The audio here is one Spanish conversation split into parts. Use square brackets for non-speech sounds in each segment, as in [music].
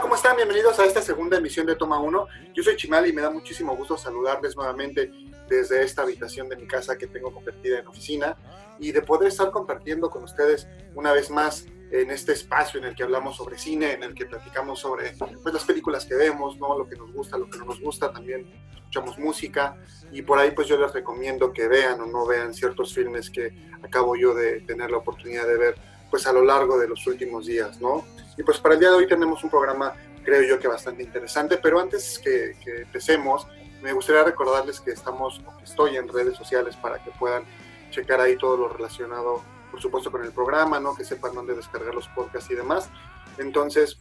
¿cómo están? Bienvenidos a esta segunda emisión de Toma 1. Yo soy Chimal y me da muchísimo gusto saludarles nuevamente desde esta habitación de mi casa que tengo convertida en oficina y de poder estar compartiendo con ustedes una vez más en este espacio en el que hablamos sobre cine, en el que platicamos sobre pues, las películas que vemos, ¿no? lo que nos gusta, lo que no nos gusta, también escuchamos música y por ahí pues yo les recomiendo que vean o no vean ciertos filmes que acabo yo de tener la oportunidad de ver pues a lo largo de los últimos días, ¿no? Y pues para el día de hoy tenemos un programa, creo yo que bastante interesante, pero antes que, empecemos, me gustaría recordarles que estamos, que estoy en redes sociales para que puedan checar ahí todo lo relacionado, por supuesto, con el programa, ¿no? Que sepan dónde descargar los podcasts y demás. Entonces,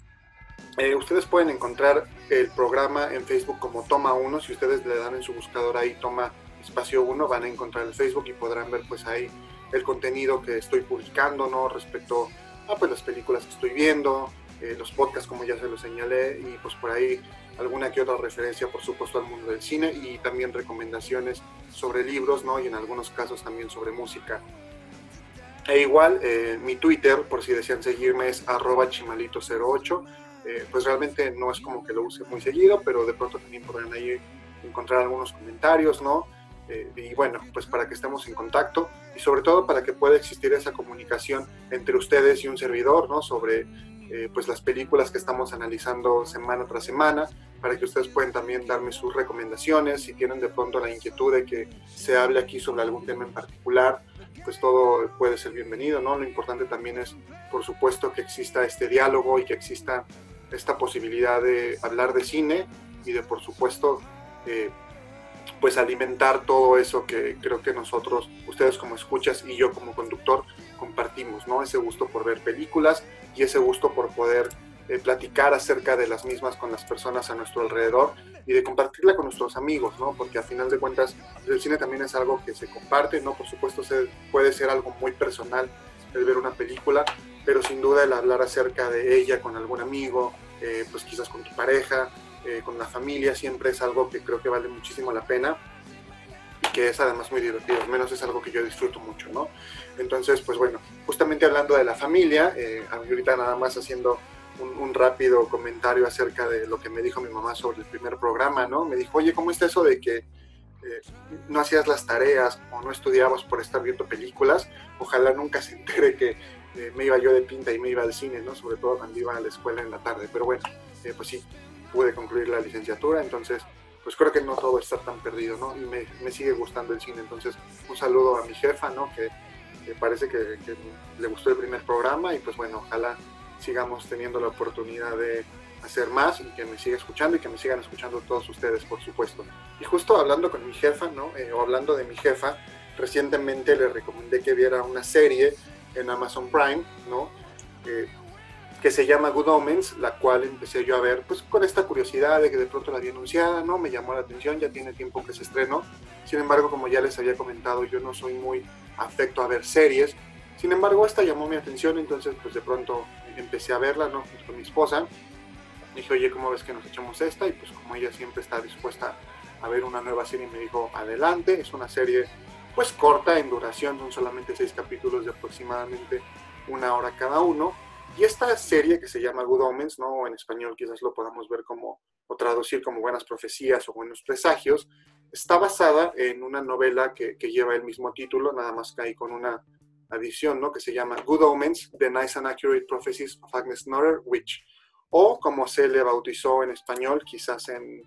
eh, ustedes pueden encontrar el programa en Facebook como Toma 1. Si ustedes le dan en su buscador ahí Toma Espacio 1, van a encontrar el Facebook y podrán ver pues ahí el contenido que estoy publicando, ¿no? Respecto a pues, las películas que estoy viendo, eh, los podcasts como ya se los señalé y pues por ahí alguna que otra referencia por supuesto al mundo del cine y también recomendaciones sobre libros, ¿no? Y en algunos casos también sobre música. E igual, eh, mi Twitter, por si desean seguirme, es arroba chimalito08. Eh, pues realmente no es como que lo use muy seguido, pero de pronto también podrán ahí encontrar algunos comentarios, ¿no? Eh, y bueno, pues para que estemos en contacto y sobre todo para que pueda existir esa comunicación entre ustedes y un servidor, ¿no? Sobre eh, pues las películas que estamos analizando semana tras semana, para que ustedes puedan también darme sus recomendaciones, si tienen de pronto la inquietud de que se hable aquí sobre algún tema en particular, pues todo puede ser bienvenido, ¿no? Lo importante también es, por supuesto, que exista este diálogo y que exista esta posibilidad de hablar de cine y de, por supuesto, eh, pues alimentar todo eso que creo que nosotros, ustedes como escuchas y yo como conductor, compartimos, ¿no? Ese gusto por ver películas y ese gusto por poder eh, platicar acerca de las mismas con las personas a nuestro alrededor y de compartirla con nuestros amigos, ¿no? Porque a final de cuentas el cine también es algo que se comparte, ¿no? Por supuesto se, puede ser algo muy personal el ver una película, pero sin duda el hablar acerca de ella con algún amigo, eh, pues quizás con tu pareja, eh, con la familia siempre es algo que creo que vale muchísimo la pena y que es además muy divertido, al menos es algo que yo disfruto mucho, ¿no? Entonces, pues bueno, justamente hablando de la familia, eh, ahorita nada más haciendo un, rápido comentario acerca de lo que me dijo mi mamá sobre el primer programa, ¿no? Me dijo, oye, ¿cómo está eso de que eh, no hacías las tareas o no estudiabas por estar viendo películas? Ojalá nunca se entere que me iba yo de pinta y me iba al cine, ¿no? Sobre todo cuando iba a la escuela en la tarde, pero bueno, pues sí, pude concluir la licenciatura, entonces pues creo que no todo está tan perdido, ¿no? Y me, me sigue gustando el cine, entonces un saludo a mi jefa, ¿no? Que, parece que, le gustó el primer programa y pues bueno, ojalá sigamos teniendo la oportunidad de hacer más y que me siga escuchando y que me sigan escuchando todos ustedes, por supuesto. Y justo hablando con mi jefa, ¿no? Eh, o hablando de mi jefa, recientemente le recomendé que viera una serie en Amazon Prime, ¿no? Eh, que se llama Good Omens, la cual empecé yo a ver pues con esta curiosidad de que de pronto la había anunciada, ¿no? Me llamó la atención, ya tiene tiempo que se estrenó. Sin embargo, como ya les había comentado, yo no soy muy afecto a ver series. Sin embargo, esta llamó mi atención, entonces pues de pronto empecé a verla, ¿no? con mi esposa. Dije, oye, ¿cómo ves que nos echamos esta? Y pues como ella siempre está dispuesta a ver una nueva serie, me dijo, adelante, es una serie pues corta en duración, son solamente seis capítulos de aproximadamente una hora cada uno y esta serie que se llama Good Omens, ¿no? En español quizás lo podamos ver como, o traducir como buenas profecías o buenos presagios, está basada en una novela que, lleva el mismo título, nada más que ahí con una adición, ¿no? Que se llama Good Omens, The Nice and Accurate Prophecies of Agnes Norrer, Witch. O como se le bautizó en español, quizás en,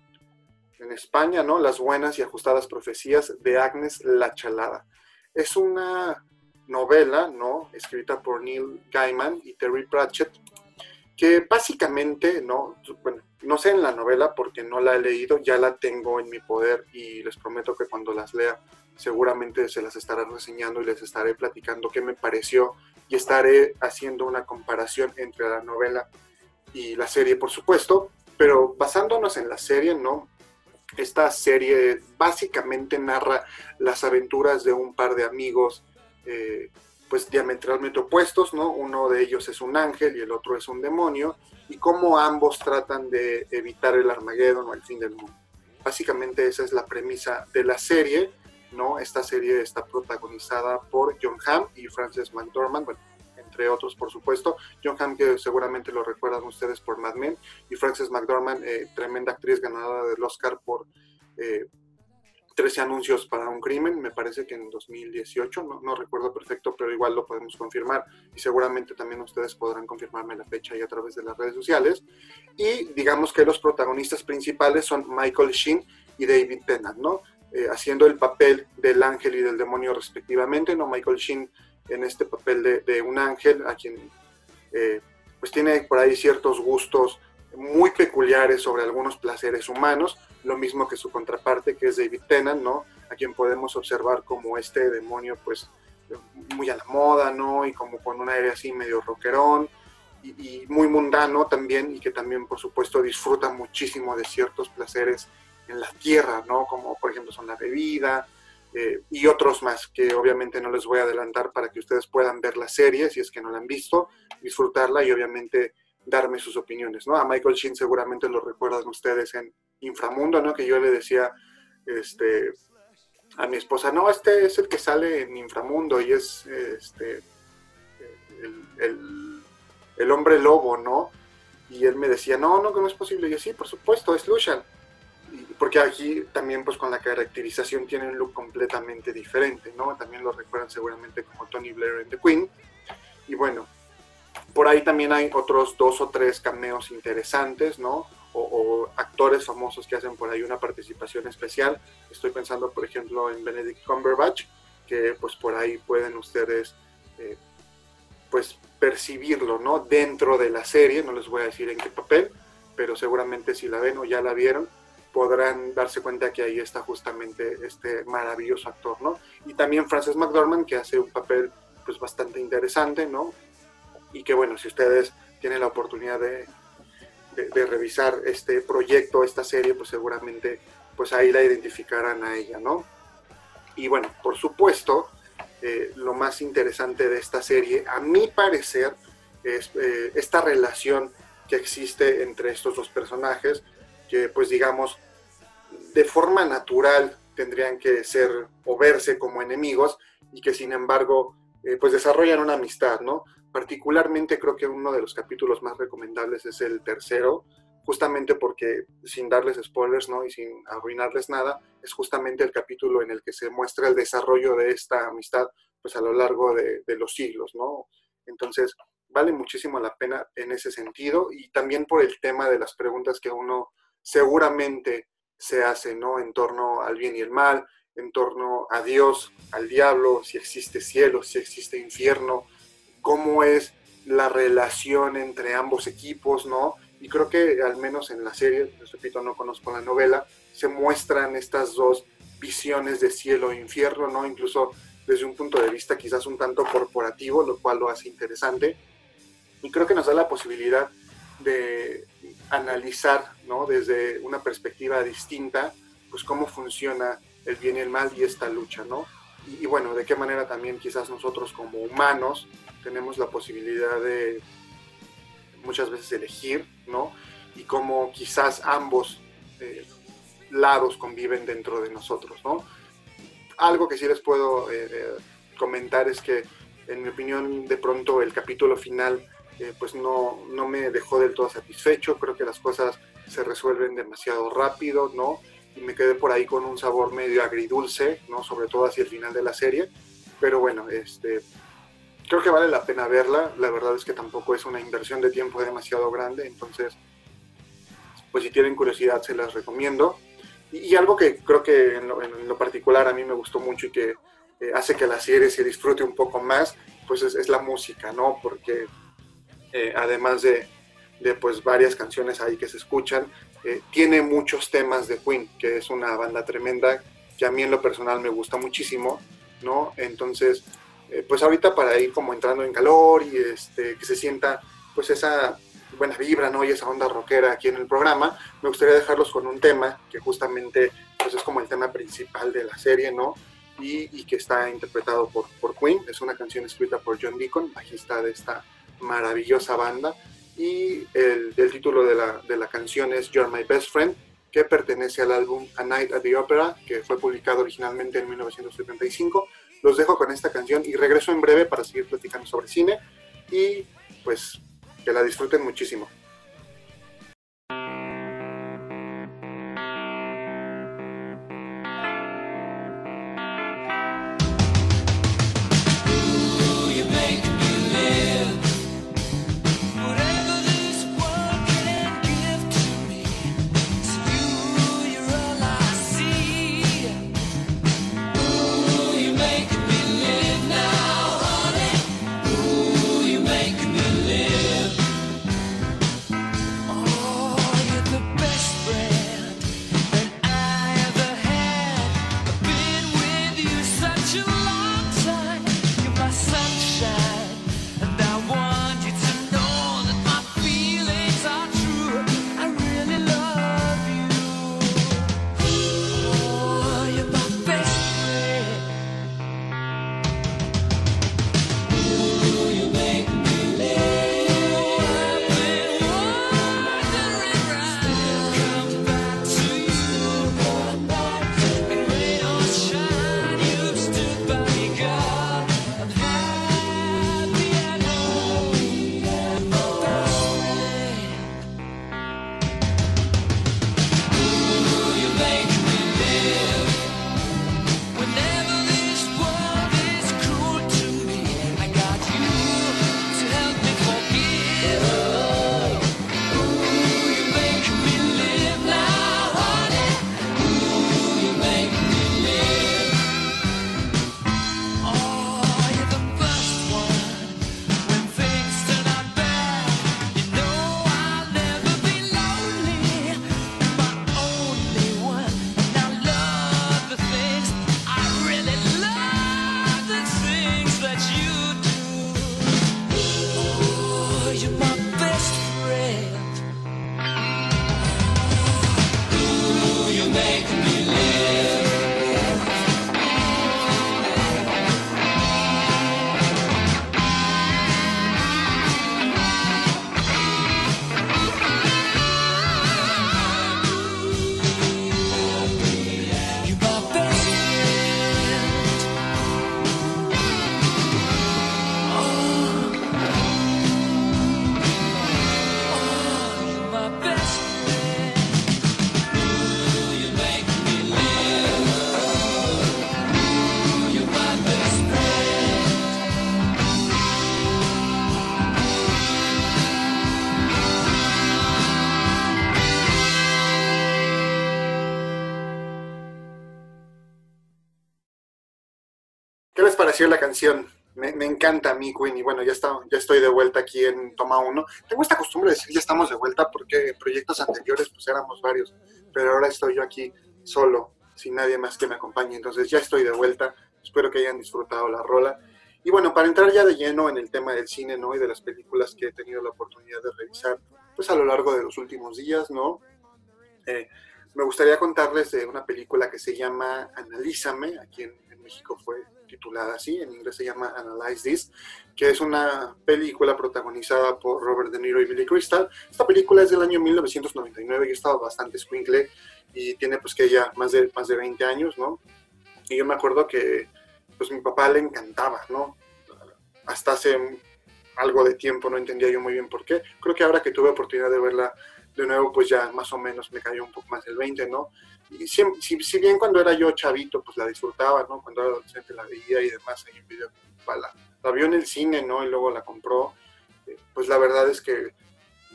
en España, ¿no? Las buenas y ajustadas profecías de Agnes la Chalada. Es una novela, ¿no? Escrita por Neil Gaiman y Terry Pratchett, que básicamente, ¿no? Bueno, no sé en la novela porque no la he leído, ya la tengo en mi poder y les prometo que cuando las lea seguramente se las estaré reseñando y les estaré platicando qué me pareció y estaré haciendo una comparación entre la novela y la serie, por supuesto, pero basándonos en la serie, ¿no? Esta serie básicamente narra las aventuras de un par de amigos eh, pues diametralmente opuestos, ¿no? Uno de ellos es un ángel y el otro es un demonio, y cómo ambos tratan de evitar el Armagedón o el fin del mundo. Básicamente esa es la premisa de la serie, ¿no? Esta serie está protagonizada por John Hamm y Frances McDormand, bueno, entre otros, por supuesto. John Hamm, que seguramente lo recuerdan ustedes por Mad Men, y Frances McDormand, eh, tremenda actriz ganadora del Oscar por 13 anuncios para un crimen, me parece que en 2018, no, no, recuerdo perfecto, pero igual lo podemos confirmar y seguramente también ustedes podrán confirmarme la fecha ahí a través de las redes sociales. Y digamos que los protagonistas principales son Michael Sheen y David Tennant, ¿no? Eh, haciendo el papel del ángel y del demonio respectivamente, ¿no? Michael Sheen en este papel de, de un ángel a quien eh, pues tiene por ahí ciertos gustos muy peculiares sobre algunos placeres humanos, lo mismo que su contraparte, que es David Tennant, ¿no? A quien podemos observar como este demonio, pues, muy a la moda, ¿no? Y como con un aire así medio rockerón y, muy mundano también, y que también, por supuesto, disfruta muchísimo de ciertos placeres en la tierra, ¿no? Como, por ejemplo, son la bebida, eh, y otros más que obviamente no les voy a adelantar para que ustedes puedan ver la serie si es que no la han visto, disfrutarla y obviamente darme sus opiniones, ¿no? A Michael Sheen seguramente lo recuerdan ustedes en Inframundo, ¿no? Que yo le decía este, a mi esposa, no, este es el que sale en Inframundo y es este, el, hombre lobo, ¿no? Y él me decía, no, no, que no es posible. Y yo, sí, por supuesto, es Lucian. porque aquí también, pues con la caracterización tiene un look completamente diferente, ¿no? También lo recuerdan seguramente como Tony Blair en The Queen. Y bueno, por ahí también hay otros dos o tres cameos interesantes, ¿no? O, actores famosos que hacen por ahí una participación especial. Estoy pensando, por ejemplo, en Benedict Cumberbatch, que pues por ahí pueden ustedes eh, pues percibirlo, ¿no? Dentro de la serie, no les voy a decir en qué papel, pero seguramente si la ven o ya la vieron, podrán darse cuenta que ahí está justamente este maravilloso actor, ¿no? Y también Frances McDormand, que hace un papel pues bastante interesante, ¿no? Y que bueno, si ustedes tienen la oportunidad de, revisar este proyecto, esta serie, pues seguramente pues ahí la identificarán a ella, ¿no? Y bueno, por supuesto, eh, lo más interesante de esta serie, a mi parecer, es eh, esta relación que existe entre estos dos personajes, que pues digamos, de forma natural tendrían que ser o verse como enemigos y que sin embargo eh, pues desarrollan una amistad, ¿no? Particularmente creo que uno de los capítulos más recomendables es el tercero, justamente porque, sin darles spoilers ¿no? y sin arruinarles nada, es justamente el capítulo en el que se muestra el desarrollo de esta amistad pues, a lo largo de, los siglos. ¿no? Entonces, vale muchísimo la pena en ese sentido y también por el tema de las preguntas que uno seguramente se hace ¿no? en torno al bien y el mal, en torno a Dios, al diablo, si existe cielo, si existe infierno, cómo es la relación entre ambos equipos, ¿no? Y creo que al menos en la serie, les repito, no conozco la novela, se muestran estas dos visiones de cielo e infierno, ¿no? Incluso desde un punto de vista quizás un tanto corporativo, lo cual lo hace interesante. Y creo que nos da la posibilidad de analizar, ¿no? Desde una perspectiva distinta, pues cómo funciona el bien y el mal y esta lucha, ¿no? y, bueno, de qué manera también quizás nosotros como humanos tenemos la posibilidad de muchas veces elegir, ¿no? Y cómo quizás ambos eh, lados conviven dentro de nosotros, ¿no? Algo que sí les puedo eh, eh, comentar es que, en mi opinión, de pronto el capítulo final, pues no, no me dejó del todo satisfecho. Creo que las cosas se resuelven demasiado rápido, ¿no? y me quedé por ahí con un sabor medio agridulce, ¿no? Sobre todo hacia el final de la serie. Pero bueno, este, creo que vale la pena verla. La verdad es que tampoco es una inversión de tiempo demasiado grande, entonces, pues si tienen curiosidad se las recomiendo. Y, algo que creo que en lo, particular a mí me gustó mucho y que eh, hace que la serie se disfrute un poco más, pues es, la música, ¿no? Porque eh, además de, de pues varias canciones ahí que se escuchan, eh, tiene muchos temas de Queen, que es una banda tremenda que a mí en lo personal me gusta muchísimo, ¿no? Entonces, eh, pues ahorita para ir como entrando en calor y este, que se sienta pues esa buena vibra, ¿no? Y esa onda rockera aquí en el programa, me gustaría dejarlos con un tema que justamente pues es como el tema principal de la serie, ¿no? Y, que está interpretado por, por Queen, es una canción escrita por John Deacon, bajista de esta maravillosa banda, y el, título de la, de la, canción es You're My Best Friend, que pertenece al álbum A Night at the Opera, que fue publicado originalmente en 1975. Los dejo con esta canción y regreso en breve para seguir platicando sobre cine. y pues que la disfruten muchísimo. La canción. Me, encanta a mí, Queen, y bueno, ya, está, ya estoy de vuelta aquí en Toma 1. Tengo esta costumbre de decir ya estamos de vuelta porque proyectos anteriores pues éramos varios, pero ahora estoy yo aquí solo, sin nadie más que me acompañe. Entonces ya estoy de vuelta, espero que hayan disfrutado la rola. Y bueno, para entrar ya de lleno en el tema del cine, ¿no? Y de las películas que he tenido la oportunidad de revisar, pues a lo largo de los últimos días, ¿no? Eh, me gustaría contarles de una película que se llama Analízame, aquí en, en México fue titulada así, en inglés se llama Analyze This, que es una película protagonizada por Robert De Niro y Billy Crystal. Esta película es del año 1999 y estaba bastante squinkle y tiene pues que ya más de, más de 20 años, ¿no? Y yo me acuerdo que pues mi papá le encantaba, ¿no? Hasta hace algo de tiempo no entendía yo muy bien por qué. Creo que ahora que tuve oportunidad de verla de nuevo, pues ya más o menos me cayó un poco más el 20, ¿no? Y si, si, bien cuando era yo chavito, pues la disfrutaba, ¿no? Cuando era adolescente la veía y demás ahí en video, la, la vio en el cine, ¿no? Y luego la compró, eh, pues la verdad es que,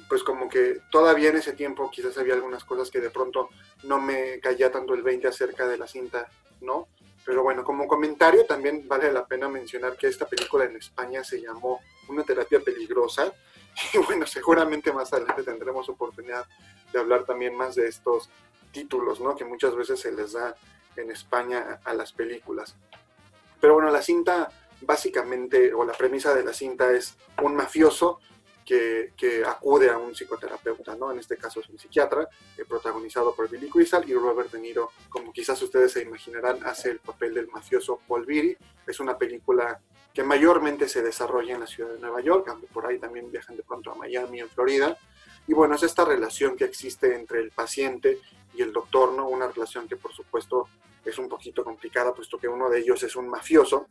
pues como que todavía en ese tiempo quizás había algunas cosas que de pronto no me caía tanto el 20 acerca de la cinta, ¿no? Pero bueno, como comentario también vale la pena mencionar que esta película en España se llamó Una terapia peligrosa. [laughs] Y bueno, seguramente más adelante tendremos oportunidad de hablar también más de estos títulos, ¿no? Que muchas veces se les da en España a las películas. Pero bueno, la cinta básicamente, o la premisa de la cinta es un mafioso que, acude a un psicoterapeuta, ¿no? En este caso es un psiquiatra, eh, protagonizado por Billy Crystal y Robert De Niro, como quizás ustedes se imaginarán, hace el papel del mafioso Paul Viri. Es una película que mayormente se desarrolla en la ciudad de Nueva York, aunque por ahí también viajan de pronto a Miami, en Florida. Y bueno, es esta relación que existe entre el paciente y el doctor, ¿no? Una relación que por supuesto es un poquito complicada, puesto que uno de ellos es un mafioso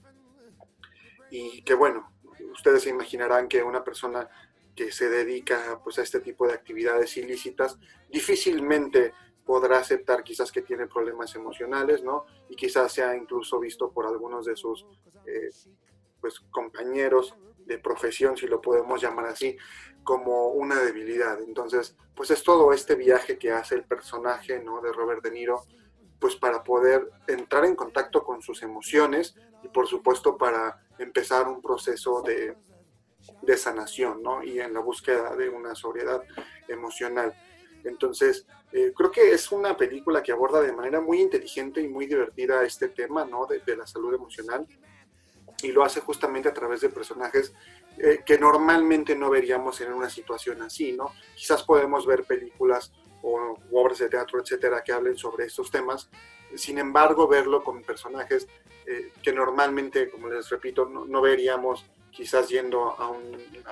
y que bueno, ustedes se imaginarán que una persona que se dedica pues, a este tipo de actividades ilícitas difícilmente podrá aceptar quizás que tiene problemas emocionales, ¿no? Y quizás sea incluso visto por algunos de sus eh, pues, compañeros profesión, si lo podemos llamar así, como una debilidad. Entonces, pues es todo este viaje que hace el personaje, ¿no? De Robert De Niro, pues para poder entrar en contacto con sus emociones y por supuesto para empezar un proceso de, de sanación, ¿no? Y en la búsqueda de una sobriedad emocional. Entonces, eh, creo que es una película que aborda de manera muy inteligente y muy divertida este tema, ¿no? De, la salud emocional. Y lo hace justamente a través de personajes eh, que normalmente no veríamos en una situación así, ¿no? Quizás podemos ver películas o obras de teatro, etcétera, que hablen sobre estos temas. Sin embargo, verlo con personajes eh, que normalmente, como les repito, no, no veríamos quizás yendo a,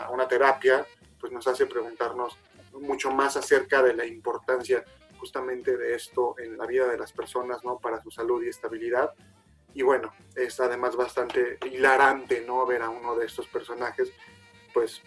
a, una terapia, pues nos hace preguntarnos mucho más acerca de la importancia justamente de esto en la vida de las personas, ¿no? Para su salud y estabilidad. Y bueno, es además bastante hilarante, ¿no? Ver a uno de estos personajes, pues,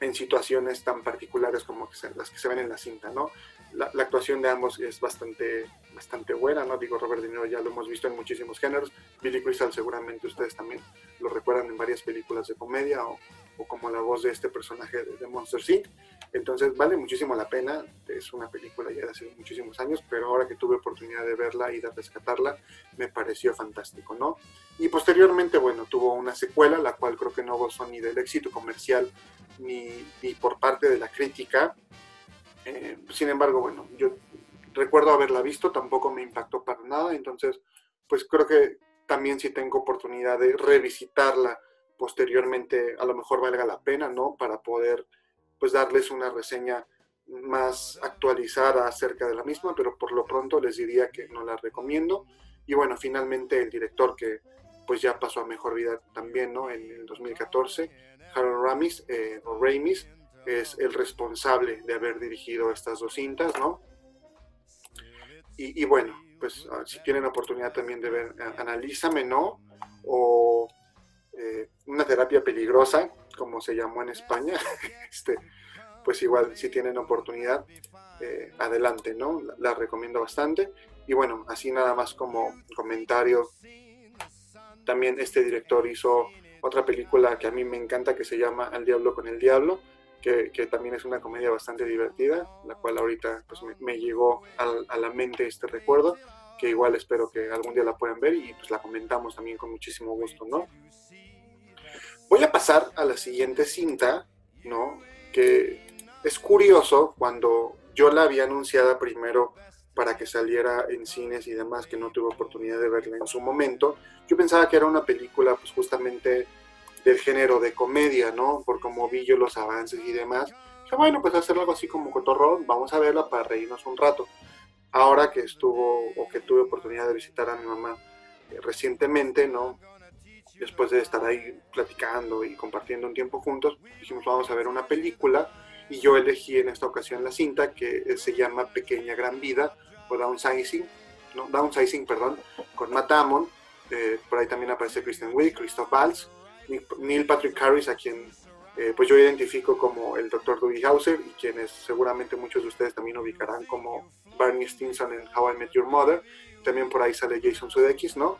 en situaciones tan particulares como las que se ven en la cinta, ¿no? La, actuación de ambos es bastante, bastante buena, ¿no? Digo, Robert De Niro ya lo hemos visto en muchísimos géneros. Billy Crystal seguramente ustedes también lo recuerdan en varias películas de comedia o, o como la voz de este personaje de, Monster Inc. Entonces vale muchísimo la pena, es una película ya de hace muchísimos años, pero ahora que tuve oportunidad de verla y de rescatarla, me pareció fantástico, ¿no? Y posteriormente, bueno, tuvo una secuela, la cual creo que no gozó ni del éxito comercial ni, ni por parte de la crítica. Eh, sin embargo, bueno, yo recuerdo haberla visto, tampoco me impactó para nada, entonces, pues creo que también si tengo oportunidad de revisitarla posteriormente, a lo mejor valga la pena, ¿no? Para poder pues darles una reseña más actualizada acerca de la misma, pero por lo pronto les diría que no la recomiendo. Y bueno, finalmente el director que pues ya pasó a mejor vida también, ¿no? En el 2014, Harold Ramis, eh, o Ramis, es el responsable de haber dirigido estas dos cintas, ¿no? Y, bueno, pues ah, si tienen oportunidad también de ver Analízame, ¿no? O Una terapia peligrosa, como se llamó en España, [laughs] este, pues igual si tienen oportunidad, eh, adelante, ¿no? La, recomiendo bastante. Y bueno, así nada más como comentario, también este director hizo otra película que a mí me encanta que se llama Al Diablo con el Diablo, que, también es una comedia bastante divertida, la cual ahorita pues me, llegó a la mente este recuerdo, que igual espero que algún día la puedan ver y pues la comentamos también con muchísimo gusto, ¿no? Voy a pasar a la siguiente cinta, ¿no? Que es curioso cuando yo la había anunciada primero para que saliera en cines y demás, que no tuve oportunidad de verla en su momento. Yo pensaba que era una película, pues justamente del género de comedia, ¿no? Por como vi yo los avances y demás. Dije, bueno, pues hacer algo así como cotorrón, vamos a verla para reírnos un rato. Ahora que estuvo o que tuve oportunidad de visitar a mi mamá eh, recientemente, ¿no? Después de estar ahí platicando y compartiendo un tiempo juntos, dijimos vamos a ver una película y yo elegí en esta ocasión la cinta que se llama Pequeña Gran Vida o Downsizing, no, Downsizing, perdón, con Matt Damon, eh, por ahí también aparece Kristen Wiig, Christoph Waltz, Neil Patrick Harris, a quien eh, pues yo identifico como el Dr. Dewey Hauser y quienes seguramente muchos de ustedes también ubicarán como Barney Stinson en How I Met Your Mother, también por ahí sale Jason Sudeikis, ¿no?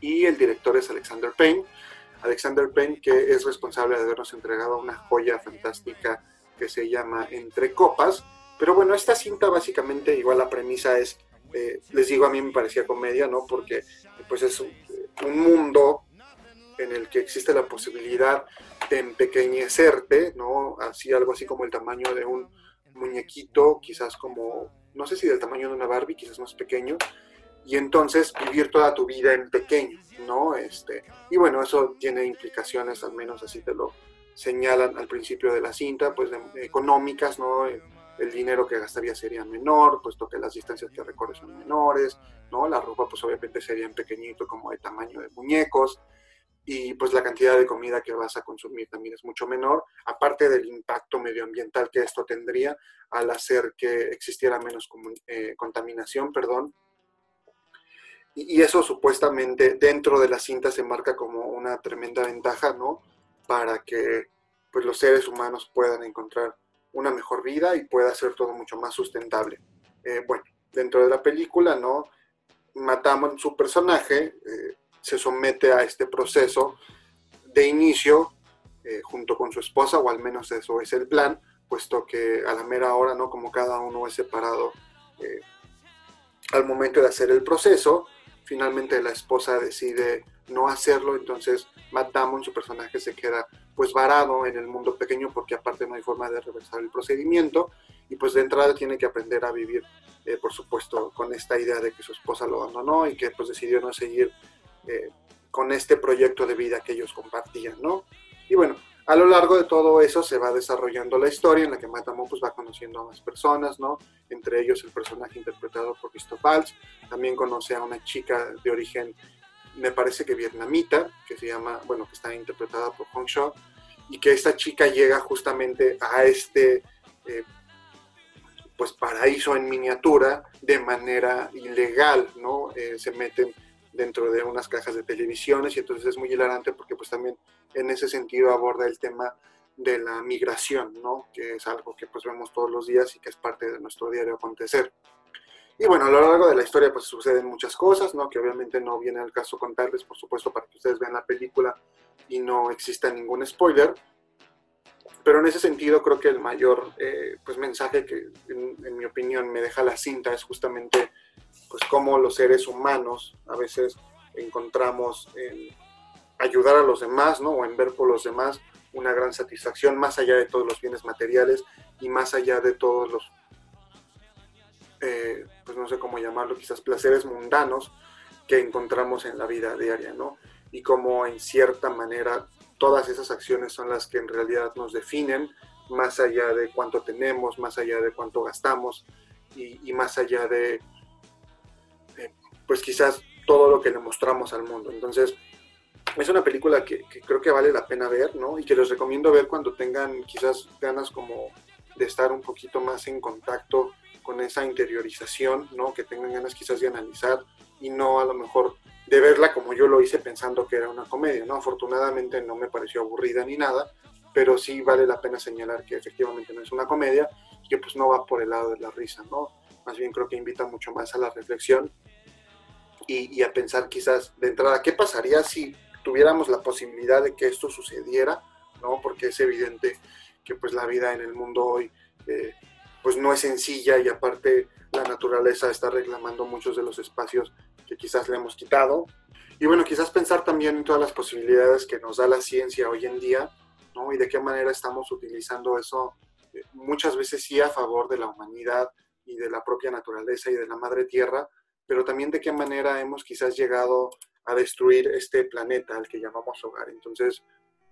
Y el director es Alexander Payne. Alexander Payne, que es responsable de habernos entregado una joya fantástica que se llama Entre Copas. Pero bueno, esta cinta básicamente, igual la premisa es, eh, les digo, a mí me parecía comedia, ¿no? Porque pues es un, mundo en el que existe la posibilidad de empequeñecerte, ¿no? Así, algo así como el tamaño de un muñequito, quizás como, no sé si del tamaño de una Barbie, quizás más pequeño, y entonces vivir toda tu vida en pequeño, ¿no? Este, y bueno, eso tiene implicaciones, al menos así te lo señalan al principio de la cinta, pues económicas, ¿no? El, dinero que gastaría sería menor, puesto que las distancias que recorres son menores, ¿no? La ropa pues obviamente sería en pequeñito, como de tamaño de muñecos, y pues la cantidad de comida que vas a consumir también es mucho menor, aparte del impacto medioambiental que esto tendría al hacer que existiera menos eh, contaminación, perdón, y eso supuestamente dentro de la cinta se marca como una tremenda ventaja, ¿no? para que pues, los seres humanos puedan encontrar una mejor vida y pueda ser todo mucho más sustentable. Eh, bueno, dentro de la película, ¿no? Matamos su personaje, eh, se somete a este proceso de inicio eh, junto con su esposa, o al menos eso es el plan, puesto que a la mera hora, ¿no? Como cada uno es separado al momento de hacer el proceso, finalmente la esposa decide no hacerlo, entonces Matt Damon, su personaje, se queda pues varado en el mundo pequeño porque aparte no hay forma de reversar el procedimiento y pues de entrada tiene que aprender a vivir, eh, por supuesto, con esta idea de que su esposa lo abandonó y que pues decidió no seguir eh, con este proyecto de vida que ellos compartían, ¿no? Y bueno, a lo largo de todo eso se va desarrollando la historia en la que Matamon pues va conociendo a más personas, ¿no? Entre ellos el personaje interpretado por Christoph Waltz, también conoce a una chica de origen, me parece que vietnamita, que se llama, bueno, que está interpretada por Hong Shaw, y que esta chica llega justamente a este, eh, pues paraíso en miniatura de manera ilegal, ¿no? Eh, se meten dentro de unas cajas de televisiones y entonces es muy hilarante porque pues también en ese sentido aborda el tema de la migración, ¿no? Que es algo que pues vemos todos los días y que es parte de nuestro diario acontecer. Y bueno, a lo largo de la historia pues suceden muchas cosas, ¿no? Que obviamente no viene al caso contarles, por supuesto, para que ustedes vean la película y no exista ningún spoiler. Pero en ese sentido creo que el mayor eh, pues, mensaje que en, en, mi opinión me deja la cinta es justamente pues cómo los seres humanos a veces encontramos en ayudar a los demás, ¿no? O en ver por los demás una gran satisfacción, más allá de todos los bienes materiales y más allá de todos los, eh, pues no sé cómo llamarlo, quizás placeres mundanos que encontramos en la vida diaria, ¿no? Y cómo en cierta manera todas esas acciones son las que en realidad nos definen, más allá de cuánto tenemos, más allá de cuánto gastamos y, y más allá de pues quizás todo lo que le mostramos al mundo. Entonces, es una película que, creo que vale la pena ver, ¿no? Y que les recomiendo ver cuando tengan quizás ganas como de estar un poquito más en contacto con esa interiorización, ¿no? Que tengan ganas quizás de analizar y no a lo mejor de verla como yo lo hice pensando que era una comedia, ¿no? Afortunadamente no me pareció aburrida ni nada, pero sí vale la pena señalar que efectivamente no es una comedia y que pues no va por el lado de la risa, ¿no? Más bien creo que invita mucho más a la reflexión y, a pensar quizás de entrada, ¿qué pasaría si tuviéramos la posibilidad de que esto sucediera? ¿no? Porque es evidente que pues la vida en el mundo hoy eh, pues no es sencilla y aparte la naturaleza está reclamando muchos de los espacios que quizás le hemos quitado. Y bueno, quizás pensar también en todas las posibilidades que nos da la ciencia hoy en día, ¿no? Y de qué manera estamos utilizando eso eh, muchas veces sí a favor de la humanidad y de la propia naturaleza y de la madre tierra, pero también de qué manera hemos quizás llegado a destruir este planeta al que llamamos hogar. Entonces,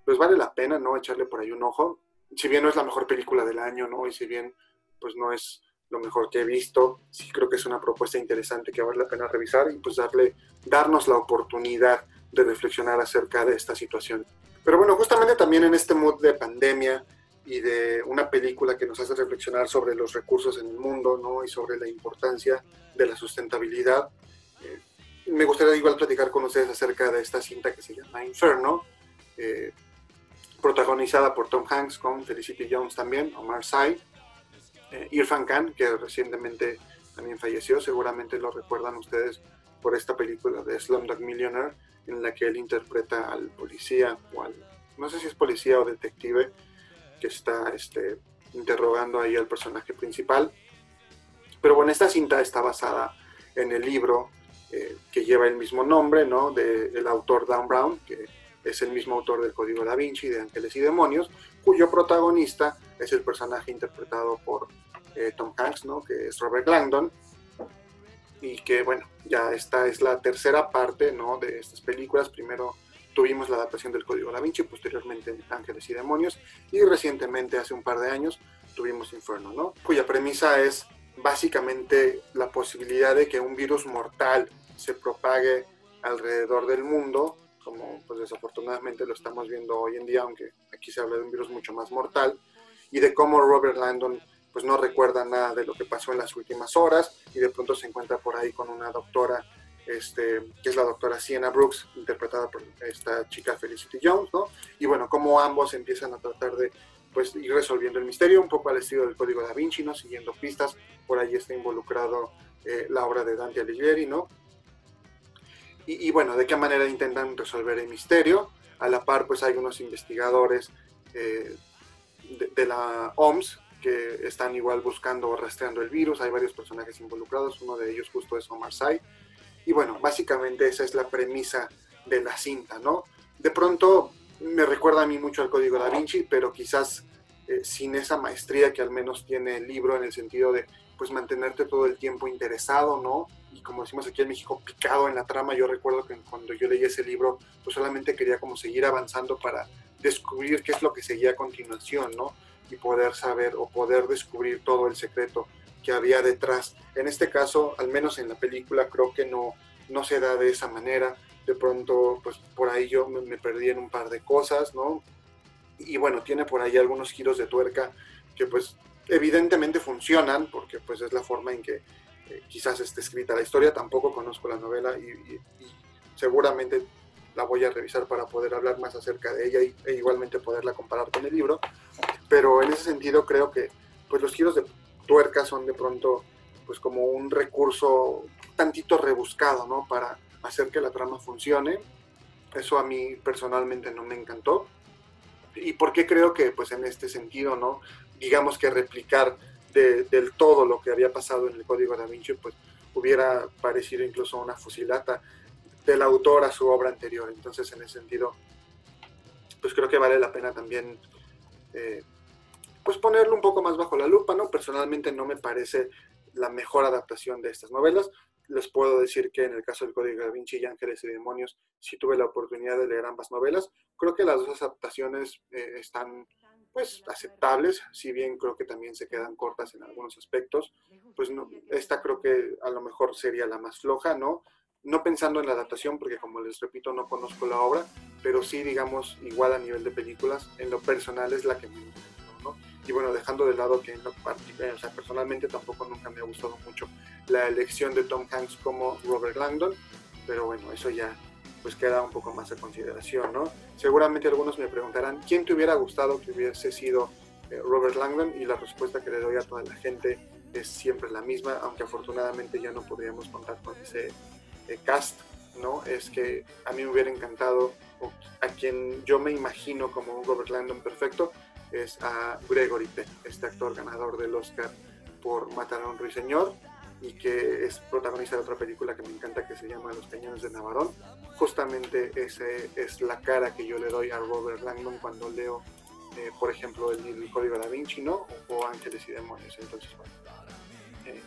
pues vale la pena, ¿no? Echarle por ahí un ojo. Si bien no es la mejor película del año, ¿no? Y si bien, pues no es lo mejor que he visto, sí creo que es una propuesta interesante que vale la pena revisar y pues darle, darnos la oportunidad de reflexionar acerca de esta situación. Pero bueno, justamente también en este mood de pandemia, y de una película que nos hace reflexionar sobre los recursos en el mundo ¿no? y sobre la importancia de la sustentabilidad. Eh, me gustaría igual platicar con ustedes acerca de esta cinta que se llama Inferno, eh, protagonizada por Tom Hanks con Felicity Jones también, Omar Sy, eh, Irfan Khan, que recientemente también falleció, seguramente lo recuerdan ustedes por esta película de Slumdog Millionaire, en la que él interpreta al policía, o al, no sé si es policía o detective, que está este, interrogando ahí al personaje principal. Pero bueno, esta cinta está basada en el libro eh, que lleva el mismo nombre, ¿no? Del autor Dan Brown, que es el mismo autor del Código da Vinci, de Ángeles y Demonios, cuyo protagonista es el personaje interpretado por eh, Tom Hanks, ¿no? Que es Robert Langdon. Y que, bueno, ya esta es la tercera parte, ¿no? De estas películas. Primero tuvimos la adaptación del Código Da Vinci, posteriormente Ángeles y Demonios, y recientemente, hace un par de años, tuvimos Inferno, ¿no? Cuya premisa es básicamente la posibilidad de que un virus mortal se propague alrededor del mundo, como pues desafortunadamente lo estamos viendo hoy en día, aunque aquí se habla de un virus mucho más mortal, y de cómo Robert Landon pues no recuerda nada de lo que pasó en las últimas horas y de pronto se encuentra por ahí con una doctora este, que es la doctora Sienna Brooks, interpretada por esta chica Felicity Jones, ¿no? Y bueno, como ambos empiezan a tratar de pues, ir resolviendo el misterio, un poco al estilo del Código da Vinci, ¿no? Siguiendo pistas, por ahí está involucrado eh, la obra de Dante Alighieri, ¿no? Y, bueno, de qué manera intentan resolver el misterio. A la par, pues hay unos investigadores eh, de, la OMS que están igual buscando o rastreando el virus. Hay varios personajes involucrados, uno de ellos justo es Omar Sy. Y bueno, básicamente esa es la premisa de la cinta, ¿no? De pronto me recuerda a mí mucho al Código da Vinci, pero quizás eh, sin esa maestría que al menos tiene el libro en el sentido de pues mantenerte todo el tiempo interesado, ¿no? Y como decimos aquí en México, picado en la trama. Yo recuerdo que cuando yo leí ese libro, pues solamente quería como seguir avanzando para descubrir qué es lo que seguía a continuación, ¿no? Y poder saber o poder descubrir todo el secreto que había detrás. En este caso, al menos en la película, creo que no, no se da de esa manera. De pronto, pues por ahí yo me, me perdí en un par de cosas, ¿no? Y bueno, tiene por ahí algunos giros de tuerca que pues evidentemente funcionan, porque pues es la forma en que eh, quizás esté escrita la historia, tampoco conozco la novela y, seguramente la voy a revisar para poder hablar más acerca de ella y, e igualmente poderla comparar con el libro, pero en ese sentido creo que pues los giros de tuerca son de pronto pues como un recurso tantito rebuscado, ¿no? Para hacer que la trama funcione. Eso a mí personalmente no me encantó. ¿Y por qué creo que pues en este sentido, ¿no? digamos que replicar del todo lo que había pasado en el Código da Vinci, pues hubiera parecido incluso una fusilata del autor a su obra anterior. Entonces, en ese sentido, pues creo que vale la pena también eh, pues ponerlo un poco más bajo la lupa, ¿no? Personalmente no me parece la mejor adaptación de estas novelas. Les puedo decir que en el caso del Código da Vinci y Ángeles y Demonios, sí tuve la oportunidad de leer ambas novelas. Creo que las dos adaptaciones eh, están pues aceptables, si bien creo que también se quedan cortas en algunos aspectos, pues no, esta creo que a lo mejor sería la más floja, ¿no? No pensando en la adaptación, porque como les repito, no conozco la obra, pero sí, digamos, igual a nivel de películas, en lo personal es la que me. Y bueno, dejando de lado que particular, o sea, personalmente tampoco nunca me ha gustado mucho la elección de Tom Hanks como Robert Langdon, pero bueno, eso ya pues queda un poco más a consideración, ¿no? Seguramente algunos me preguntarán, ¿quién te hubiera gustado que hubiese sido eh, Robert Langdon? Y la respuesta que le doy a toda la gente es siempre la misma, aunque afortunadamente ya no podríamos contar con ese eh, cast, ¿no? Es que a mí me hubiera encantado, a quien yo me imagino como un Robert Langdon perfecto, es a Gregory Peck, este actor ganador del Oscar por Matar a un ruiseñor, y que es protagonista de otra película que me encanta que se llama Los Cañones de Navarón. Justamente ese es la cara que yo le doy a Robert Langdon cuando leo, eh, por ejemplo, el, Código da Vinci, ¿no? O, Ángeles y Demonios. Entonces, bueno, eh,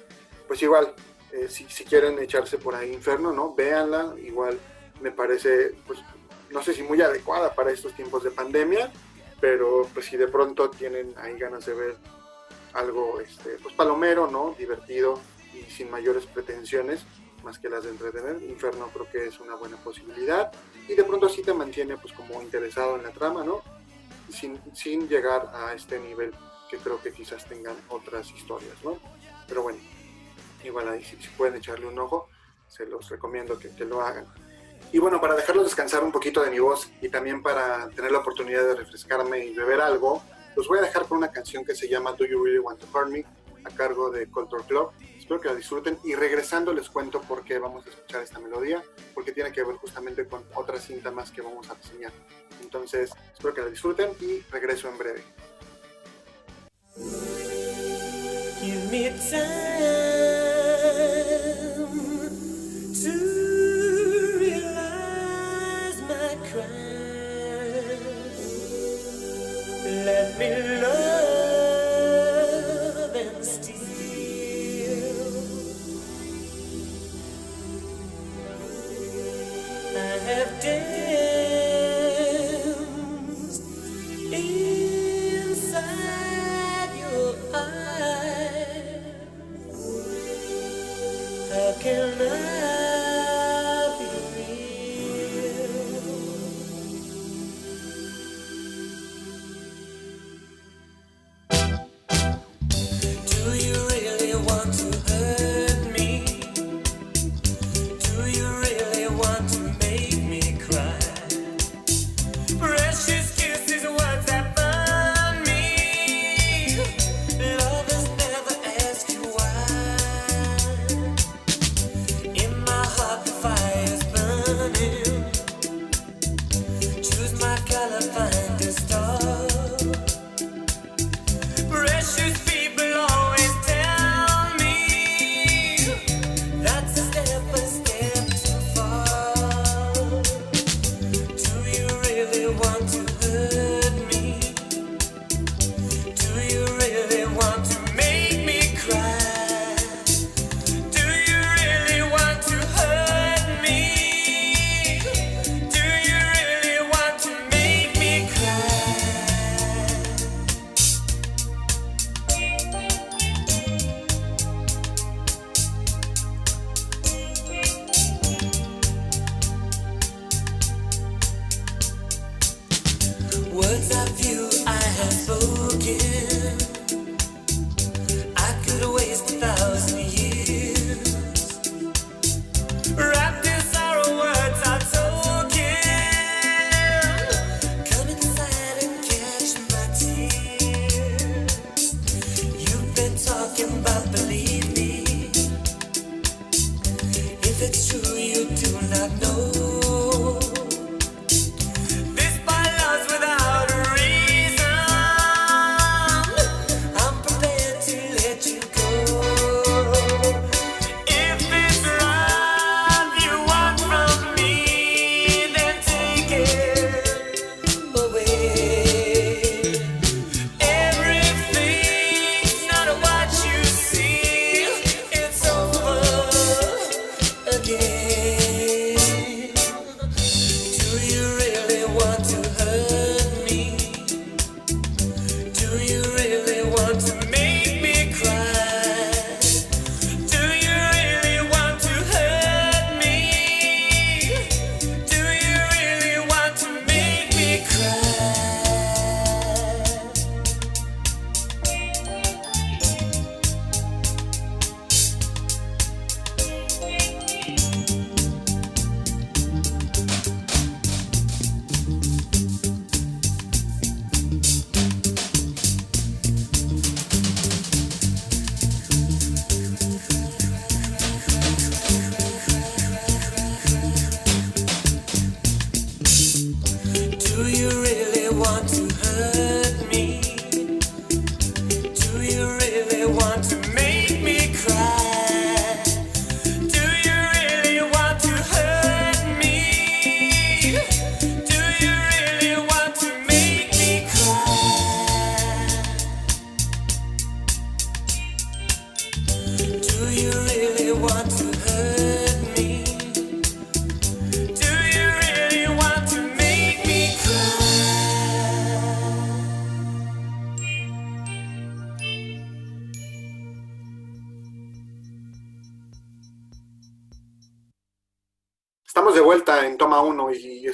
pues igual, eh, si, si, quieren echarse por ahí Inferno, ¿no? Véanla, igual me parece, pues, no sé si muy adecuada para estos tiempos de pandemia, pero pues si de pronto tienen ahí ganas de ver algo, este, pues palomero, ¿no? Divertido, y sin mayores pretensiones más que las de entretener. Inferno creo que es una buena posibilidad y de pronto sí te mantiene pues como interesado en la trama, ¿no? Sin, sin llegar a este nivel que creo que quizás tengan otras historias, ¿no? Pero bueno, igual ahí si, pueden echarle un ojo, se los recomiendo que, que lo hagan. Y bueno, para dejarlos descansar un poquito de mi voz y también para tener la oportunidad de refrescarme y beber algo, los voy a dejar con una canción que se llama Do You Really Want to Hurt Me, a cargo de Culture Club Espero que la disfruten y regresando les cuento por qué vamos a escuchar esta melodía, porque tiene que ver justamente con otra cinta más que vamos a reseñar. Entonces, espero que la disfruten y regreso en breve. feel love en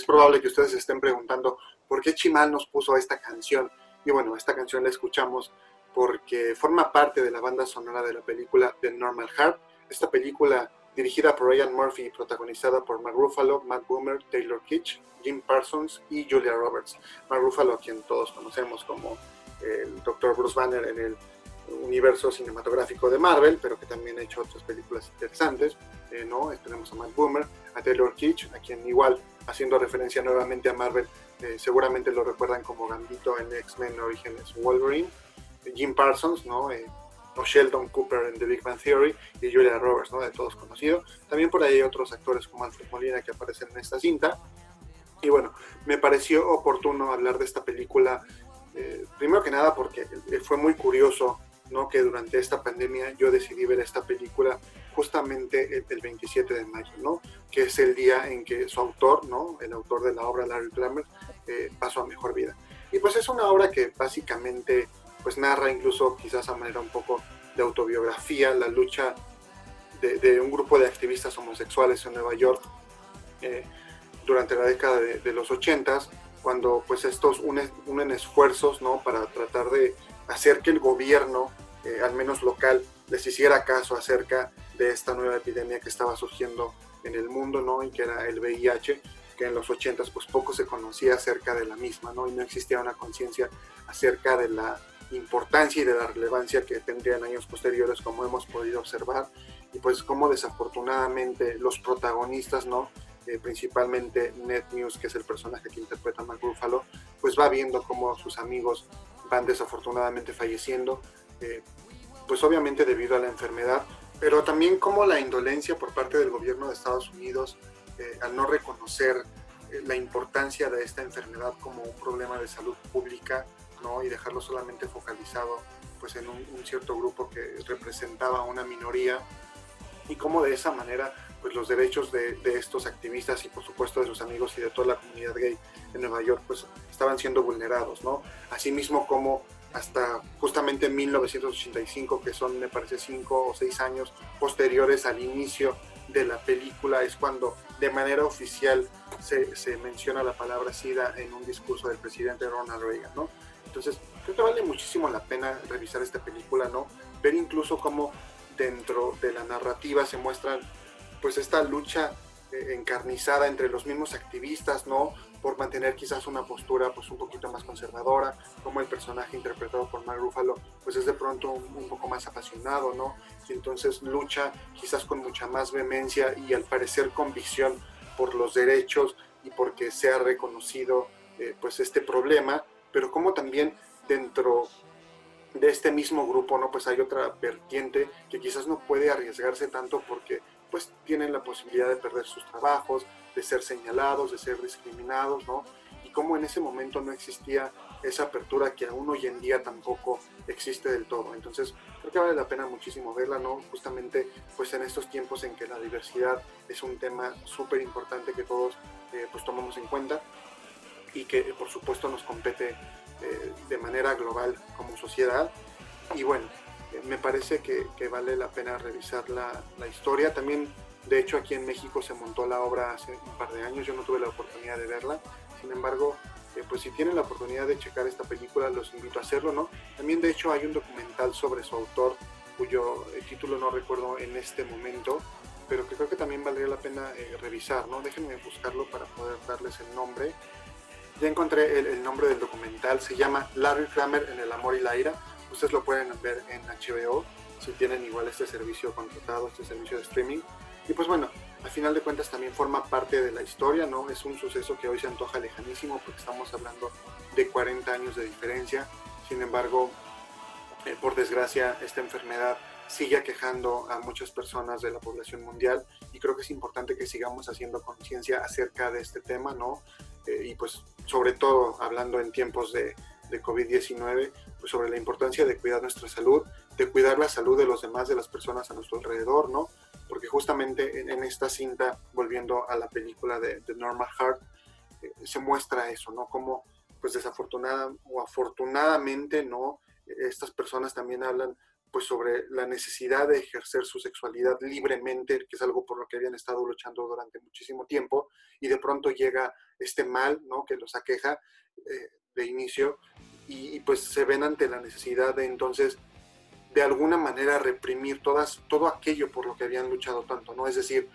probable que ustedes estén preguntando por qué Chimal nos puso esta canción. Y bueno, esta canción la escuchamos porque forma parte de la banda sonora de la película The Normal Heart. Esta película dirigida por Ryan Murphy y protagonizada por Mark Ruffalo, Matt Boomer, Taylor Kitsch, Jim Parsons y Julia Roberts. Mark Ruffalo, quien todos conocemos como el Dr. Bruce Banner en el universo cinematográfico de Marvel, pero que también ha hecho otras películas interesantes, eh, ¿no? Tenemos a Matt Boomer, a Taylor Kitsch, a quien igual, haciendo referencia nuevamente a Marvel, eh, seguramente lo recuerdan como Gambito en X-Men Orígenes Wolverine, Jim Parsons, ¿no? Eh, o Sheldon Cooper en The Big Bang Theory y Julia Roberts, ¿no? De todos conocidos. También por ahí hay otros actores como Alfred Molina que aparecen en esta cinta. Y bueno, me pareció oportuno hablar de esta película, primero que nada porque fue muy curioso ¿no? que durante esta pandemia yo decidí ver esta película justamente el, 27 de mayo, ¿no? que es el día en que su autor, ¿no? el autor de la obra Larry Kramer, eh, pasó a mejor vida. Y pues es una obra que básicamente pues narra incluso quizás a manera un poco de autobiografía la lucha de, un grupo de activistas homosexuales en Nueva York eh, durante la década de, los 80 cuando pues estos unen, unen esfuerzos ¿no? para tratar de hacer que el gobierno, eh, al menos local, les hiciera caso acerca de esta nueva epidemia que estaba surgiendo en el mundo, ¿no? Y que era el VIH, que en los 80 pues poco se conocía acerca de la misma, ¿no? Y no existía una conciencia acerca de la importancia y de la relevancia que tendría en años posteriores, como hemos podido observar, y pues como desafortunadamente los protagonistas, ¿no? Eh, principalmente Ned News, que es el personaje que interpreta Mark Ruffalo, pues va viendo cómo sus amigos van desafortunadamente falleciendo, eh, pues obviamente debido a la enfermedad, pero también como la indolencia por parte del gobierno de Estados Unidos eh, al no reconocer eh, la importancia de esta enfermedad como un problema de salud pública ¿no? y dejarlo solamente focalizado pues en un, cierto grupo que representaba una minoría y cómo de esa manera pues los derechos de, de, estos activistas y por supuesto de sus amigos y de toda la comunidad gay en Nueva York pues estaban siendo vulnerados, ¿no? Asimismo como hasta justamente 1985, que son me parece cinco o seis años posteriores al inicio de la película es cuando de manera oficial se, menciona la palabra SIDA en un discurso del presidente Ronald Reagan, ¿no? Entonces, creo que vale muchísimo la pena revisar esta película, ¿no? Ver incluso cómo dentro de la narrativa se muestran, pues, esta lucha eh, encarnizada entre los mismos activistas, ¿no? Por mantener quizás una postura, pues, un poquito más conservadora, como el personaje interpretado por Mark Ruffalo, pues, es de pronto un, un poco más apasionado, ¿no? Y entonces lucha quizás con mucha más vehemencia y al parecer convicción por los derechos y porque sea reconocido, eh, pues, este problema, pero como también dentro de este mismo grupo, ¿no? Pues hay otra vertiente que quizás no puede arriesgarse tanto porque pues tienen la posibilidad de perder sus trabajos, de ser señalados, de ser discriminados, ¿no? Y como en ese momento no existía esa apertura que aún hoy en día tampoco existe del todo. Entonces, creo que vale la pena muchísimo verla, ¿no? Justamente, pues en estos tiempos en que la diversidad es un tema súper importante que todos, eh, pues tomamos en cuenta y que, por supuesto, nos compete eh, de manera global como sociedad. Y bueno, eh, me parece que, vale la pena revisar la, historia. También, de hecho, aquí en México se montó la obra hace un par de años, yo no tuve la oportunidad de verla. Sin embargo, eh, pues si tienen la oportunidad de checar esta película, los invito a hacerlo, ¿no? También, de hecho, hay un documental sobre su autor, cuyo título no recuerdo en este momento, pero que creo que también valdría la pena revisar, ¿no? Déjenme buscarlo para poder darles el nombre. Ya encontré el, nombre del documental, se llama Larry Kramer en el amor y la ira. Ustedes lo pueden ver en HBO si tienen igual este servicio contratado, este servicio de streaming. Y pues bueno, al final de cuentas también forma parte de la historia, ¿no? Es un suceso que hoy se antoja lejanísimo porque estamos hablando de 40 años de diferencia. Sin embargo, eh, por desgracia, esta enfermedad sigue aquejando a muchas personas de la población mundial y creo que es importante que sigamos haciendo conciencia acerca de este tema, ¿no? Eh, y pues sobre todo hablando en tiempos de, de COVID-19, pues sobre la importancia de cuidar nuestra salud, de cuidar la salud de los demás, de las personas a nuestro alrededor, ¿no? Porque justamente en, en esta cinta, volviendo a la película de, de Normal Heart, eh, se muestra eso, ¿no? Como pues desafortunada o afortunadamente, ¿no? Estas personas también hablan pues sobre la necesidad de ejercer su sexualidad libremente, que es algo por lo que habían estado luchando durante muchísimo tiempo, y de pronto llega este mal, ¿no? Que los aqueja eh, de inicio, y, y, pues se ven ante la necesidad de entonces de alguna manera reprimir todas, todo aquello por lo que habían luchado tanto, ¿no? Es decir,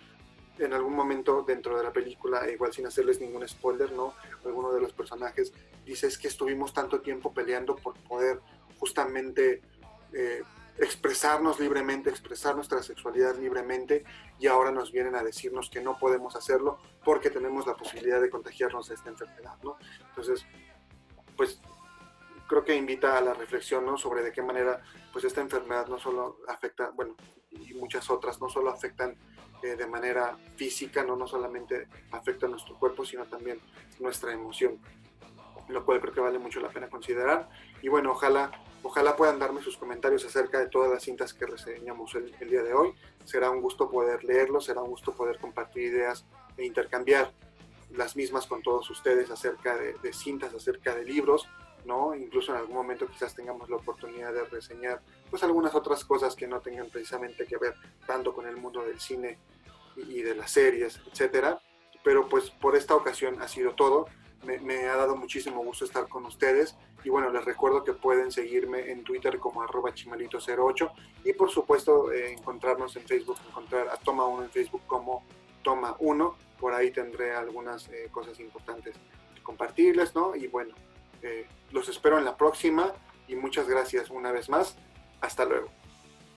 en algún momento dentro de la película, igual sin hacerles ningún spoiler, ¿no? Alguno de los personajes dice es que estuvimos tanto tiempo peleando por poder justamente eh, expresarnos libremente, expresar nuestra sexualidad libremente y ahora nos vienen a decirnos que no podemos hacerlo porque tenemos la posibilidad de contagiarnos de esta enfermedad, ¿no? Entonces, pues creo que invita a la reflexión, ¿no? Sobre de qué manera, pues esta enfermedad no solo afecta, bueno, y muchas otras, no solo afectan eh, de manera física, ¿no? no solamente afecta a nuestro cuerpo, sino también nuestra emoción, lo cual creo que vale mucho la pena considerar. Y bueno, ojalá Ojalá puedan darme sus comentarios acerca de todas las cintas que reseñamos el, el, día de hoy. Será un gusto poder leerlos, será un gusto poder compartir ideas e intercambiar las mismas con todos ustedes acerca de, de cintas, acerca de libros, ¿no? Incluso en algún momento quizás tengamos la oportunidad de reseñar pues algunas otras cosas que no tengan precisamente que ver tanto con el mundo del cine y, de las series, etcétera. Pero pues por esta ocasión ha sido todo me, me, ha dado muchísimo gusto estar con ustedes. Y bueno, les recuerdo que pueden seguirme en Twitter como arroba chimalito08 y por supuesto eh, encontrarnos en Facebook, encontrar a Toma 1 en Facebook como Toma 1. Por ahí tendré algunas eh, cosas importantes que compartirles, ¿no? Y bueno, eh, los espero en la próxima y muchas gracias una vez más. Hasta luego.